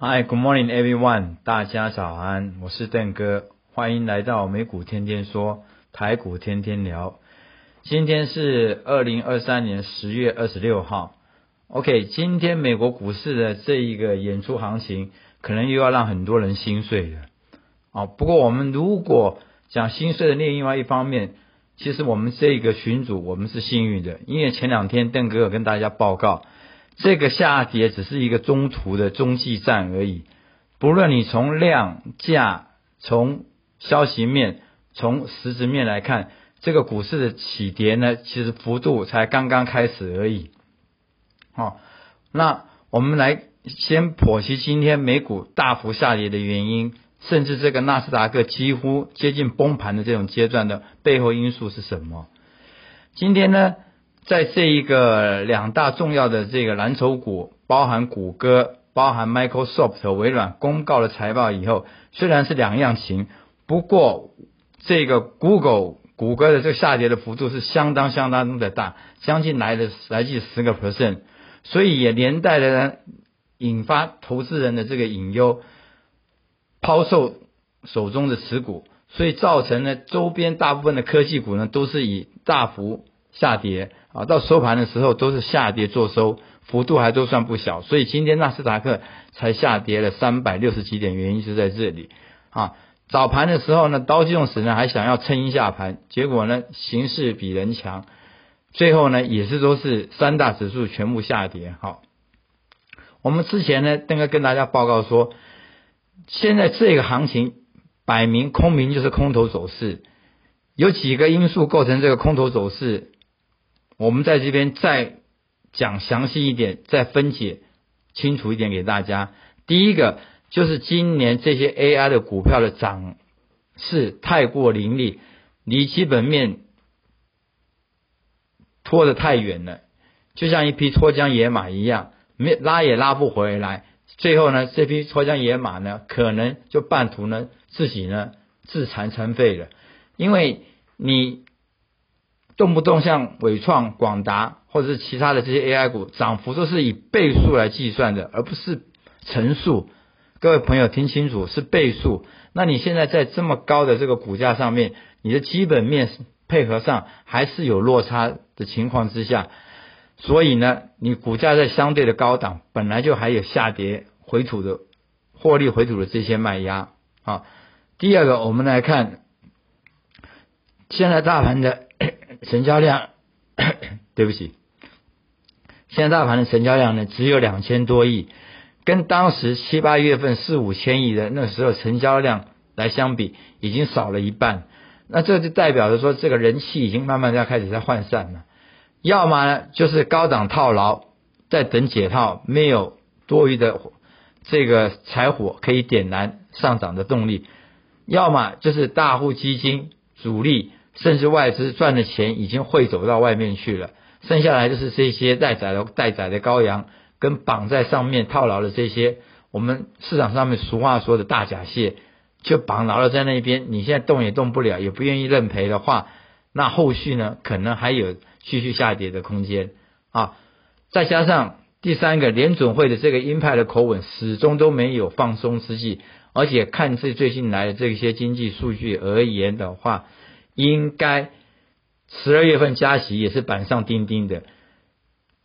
Hi, good morning, everyone. 大家早安，我是邓哥，欢迎来到美股天天说，台股天天聊。今天是二零二三年十月二十六号。OK，今天美国股市的这一个演出行情，可能又要让很多人心碎了。哦，不过我们如果讲心碎的另外一方面，其实我们这个群组我们是幸运的，因为前两天邓哥有跟大家报告。这个下跌只是一个中途的中继站而已，不论你从量价、从消息面、从实质面来看，这个股市的起跌呢，其实幅度才刚刚开始而已。好、哦，那我们来先剖析今天美股大幅下跌的原因，甚至这个纳斯达克几乎接近崩盘的这种阶段的背后因素是什么？今天呢？在这一个两大重要的这个蓝筹股，包含谷歌、包含 Microsoft 和微软公告了财报以后，虽然是两样情，不过这个 Google 谷歌的这个下跌的幅度是相当相当的大，将近来了来近十个 percent，所以也连带的呢引发投资人的这个隐忧，抛售手中的持股，所以造成呢周边大部分的科技股呢都是以大幅下跌。啊，到收盘的时候都是下跌做收，幅度还都算不小，所以今天纳斯达克才下跌了三百六十几点，原因就在这里。啊，早盘的时候呢，道琼斯呢还想要撑一下盘，结果呢形势比人强，最后呢也是都是三大指数全部下跌。好，我们之前呢，邓哥跟大家报告说，现在这个行情摆明空明就是空头走势，有几个因素构成这个空头走势。我们在这边再讲详细一点，再分解清楚一点给大家。第一个就是今年这些 AI 的股票的涨势太过凌厉，离基本面拖得太远了，就像一匹脱缰野马一样，没拉也拉不回来。最后呢，这匹脱缰野马呢，可能就半途呢自己呢自残残废了，因为你。动不动像伟创、广达或者是其他的这些 AI 股涨幅都是以倍数来计算的，而不是乘数。各位朋友听清楚，是倍数。那你现在在这么高的这个股价上面，你的基本面配合上还是有落差的情况之下，所以呢，你股价在相对的高档，本来就还有下跌回吐的获利回吐的这些卖压啊。第二个，我们来看现在大盘的。成交量，对不起，现在大盘的成交量呢只有两千多亿，跟当时七八月份四五千亿的那时候成交量来相比，已经少了一半。那这就代表着说，这个人气已经慢慢要开始在涣散了。要么呢就是高档套牢，在等解套，没有多余的这个柴火可以点燃上涨的动力；要么就是大户基金主力。甚至外资赚的钱已经汇走到外面去了，剩下来就是这些待宰的待宰的羔羊，跟绑在上面套牢的这些，我们市场上面俗话说的大假蟹，就绑牢了在那边，你现在动也动不了，也不愿意认赔的话，那后续呢可能还有继续下跌的空间啊。再加上第三个联准会的这个鹰派的口吻始终都没有放松之际，而且看这最近来的这些经济数据而言的话。应该十二月份加息也是板上钉钉的，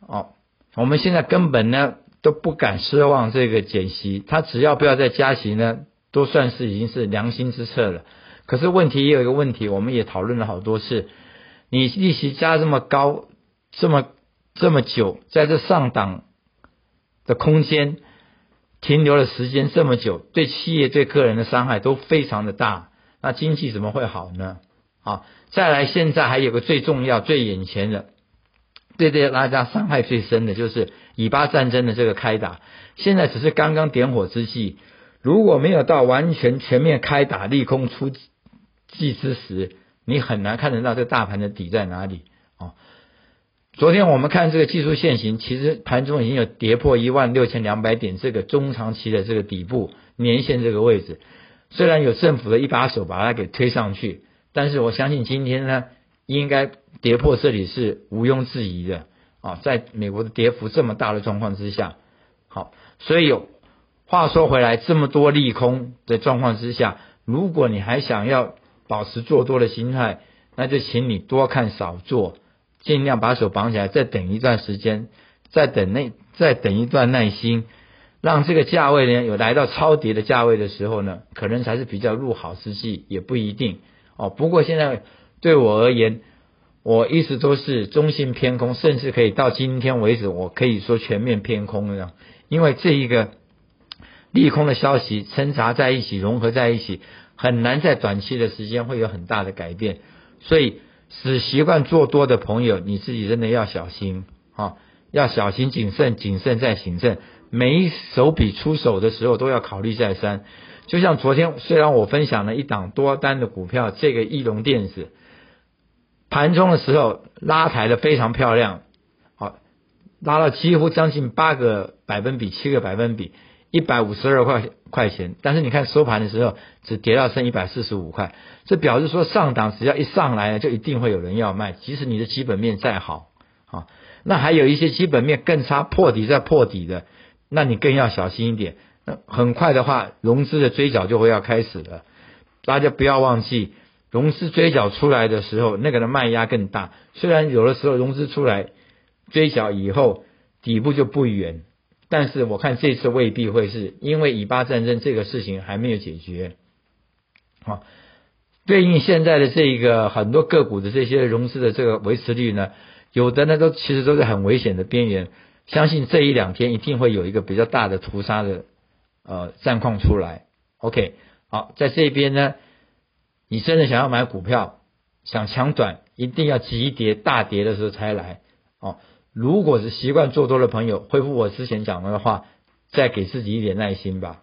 哦，我们现在根本呢都不敢奢望这个减息，它只要不要再加息呢，都算是已经是良心之策了。可是问题也有一个问题，我们也讨论了好多次，你利息加这么高，这么这么久，在这上档的空间停留的时间这么久，对企业对个人的伤害都非常的大，那经济怎么会好呢？啊，再来，现在还有个最重要、最眼前的，对对大家伤害最深的就是以巴战争的这个开打，现在只是刚刚点火之际，如果没有到完全全面开打、利空出击之时，你很难看得到这个大盘的底在哪里哦。昨天我们看这个技术线型，其实盘中已经有跌破一万六千两百点这个中长期的这个底部年线这个位置，虽然有政府的一把手把它给推上去，但是我相信今天呢。应该跌破这里是毋庸置疑的啊，在美国的跌幅这么大的状况之下，好，所以有话说回来，这么多利空的状况之下，如果你还想要保持做多的心态，那就请你多看少做，尽量把手绑起来，再等一段时间，再等那再等一段耐心，让这个价位呢有来到超跌的价位的时候呢，可能才是比较入好时机，也不一定哦。不过现在。对我而言，我一直都是中性偏空，甚至可以到今天为止，我可以说全面偏空了。因为这一个利空的消息掺杂在一起，融合在一起，很难在短期的时间会有很大的改变。所以，使习惯做多的朋友，你自己真的要小心啊！要小心谨慎，谨慎再谨慎。每一手笔出手的时候，都要考虑再三。就像昨天，虽然我分享了一档多单的股票，这个翼龙电子。盘中的时候拉抬的非常漂亮，好，拉了几乎将近八个百分比，七个百分比，一百五十二块块钱。但是你看收盘的时候只跌到剩一百四十五块，这表示说上档只要一上来就一定会有人要卖，即使你的基本面再好，啊，那还有一些基本面更差，破底再破底的，那你更要小心一点。那很快的话，融资的追缴就会要开始了，大家不要忘记。融资追缴出来的时候，那个的卖压更大。虽然有的时候融资出来追缴以后底部就不远，但是我看这次未必会是因为以巴战争这个事情还没有解决。好，对应现在的这个很多个股的这些融资的这个维持率呢，有的呢都其实都是很危险的边缘。相信这一两天一定会有一个比较大的屠杀的呃战况出来。OK，好，在这边呢。你真的想要买股票，想抢短，一定要急跌大跌的时候才来哦。如果是习惯做多的朋友，恢复我之前讲的话，再给自己一点耐心吧。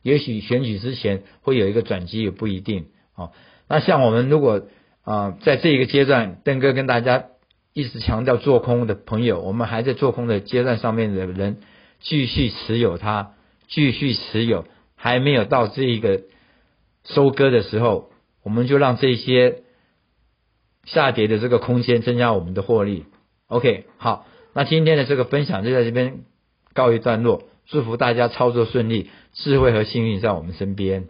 也许选举之前会有一个转机，也不一定哦。那像我们如果啊，在这一个阶段，邓哥跟大家一直强调做空的朋友，我们还在做空的阶段上面的人，继续持有它，继续持有，还没有到这一个收割的时候。我们就让这些下跌的这个空间增加我们的获利。OK，好，那今天的这个分享就在这边告一段落。祝福大家操作顺利，智慧和幸运在我们身边。